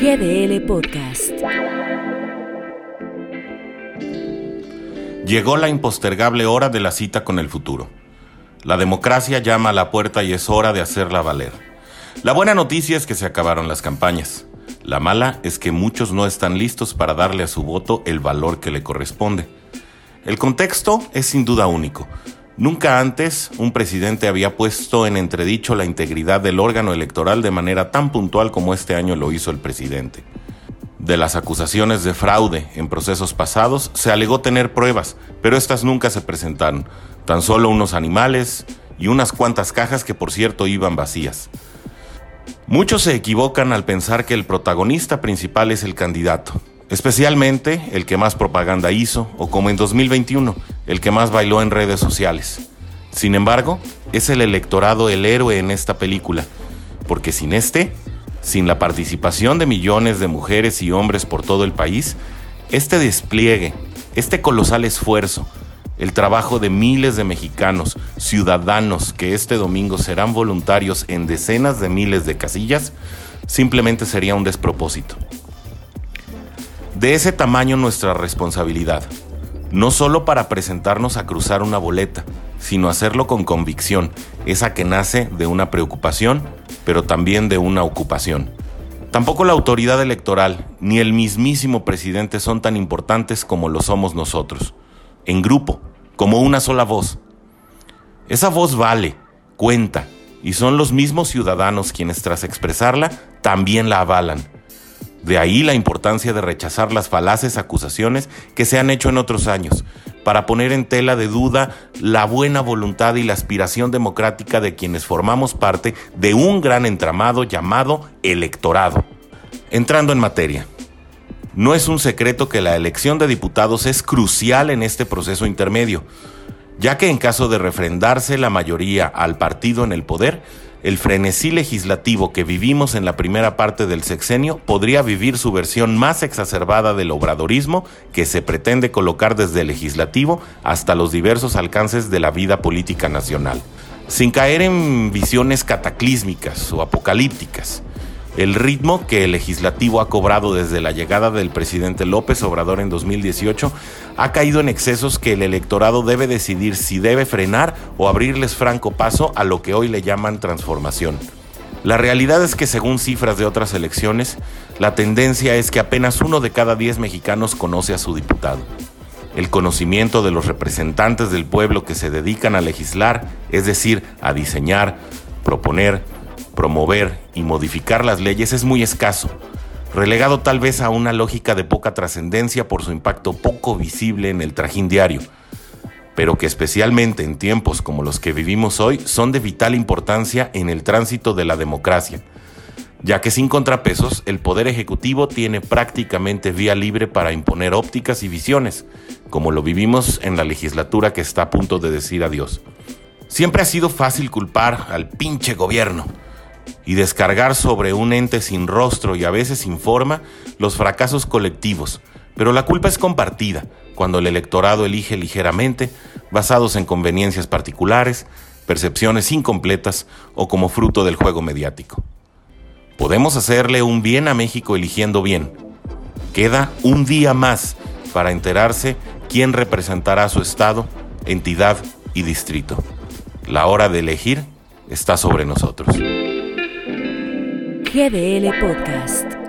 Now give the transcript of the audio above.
GDL Podcast. Llegó la impostergable hora de la cita con el futuro. La democracia llama a la puerta y es hora de hacerla valer. La buena noticia es que se acabaron las campañas. La mala es que muchos no están listos para darle a su voto el valor que le corresponde. El contexto es sin duda único. Nunca antes un presidente había puesto en entredicho la integridad del órgano electoral de manera tan puntual como este año lo hizo el presidente. De las acusaciones de fraude en procesos pasados se alegó tener pruebas, pero estas nunca se presentaron, tan solo unos animales y unas cuantas cajas que por cierto iban vacías. Muchos se equivocan al pensar que el protagonista principal es el candidato, especialmente el que más propaganda hizo o como en 2021, el que más bailó en redes sociales. Sin embargo, es el electorado el héroe en esta película, porque sin este, sin la participación de millones de mujeres y hombres por todo el país, este despliegue, este colosal esfuerzo, el trabajo de miles de mexicanos, ciudadanos que este domingo serán voluntarios en decenas de miles de casillas, simplemente sería un despropósito. De ese tamaño nuestra responsabilidad, no solo para presentarnos a cruzar una boleta, sino hacerlo con convicción, esa que nace de una preocupación, pero también de una ocupación. Tampoco la autoridad electoral ni el mismísimo presidente son tan importantes como lo somos nosotros, en grupo, como una sola voz. Esa voz vale, cuenta, y son los mismos ciudadanos quienes tras expresarla también la avalan. De ahí la importancia de rechazar las falaces acusaciones que se han hecho en otros años, para poner en tela de duda la buena voluntad y la aspiración democrática de quienes formamos parte de un gran entramado llamado electorado. Entrando en materia, no es un secreto que la elección de diputados es crucial en este proceso intermedio, ya que en caso de refrendarse la mayoría al partido en el poder, el frenesí legislativo que vivimos en la primera parte del sexenio podría vivir su versión más exacerbada del obradorismo que se pretende colocar desde el legislativo hasta los diversos alcances de la vida política nacional, sin caer en visiones cataclísmicas o apocalípticas. El ritmo que el legislativo ha cobrado desde la llegada del presidente López Obrador en 2018 ha caído en excesos que el electorado debe decidir si debe frenar o abrirles franco paso a lo que hoy le llaman transformación. La realidad es que según cifras de otras elecciones, la tendencia es que apenas uno de cada diez mexicanos conoce a su diputado. El conocimiento de los representantes del pueblo que se dedican a legislar, es decir, a diseñar, proponer, promover y modificar las leyes es muy escaso, relegado tal vez a una lógica de poca trascendencia por su impacto poco visible en el trajín diario, pero que especialmente en tiempos como los que vivimos hoy son de vital importancia en el tránsito de la democracia, ya que sin contrapesos el Poder Ejecutivo tiene prácticamente vía libre para imponer ópticas y visiones, como lo vivimos en la legislatura que está a punto de decir adiós. Siempre ha sido fácil culpar al pinche gobierno, y descargar sobre un ente sin rostro y a veces sin forma los fracasos colectivos, pero la culpa es compartida cuando el electorado elige ligeramente, basados en conveniencias particulares, percepciones incompletas o como fruto del juego mediático. Podemos hacerle un bien a México eligiendo bien. Queda un día más para enterarse quién representará su estado, entidad y distrito. La hora de elegir está sobre nosotros. GDL Podcast.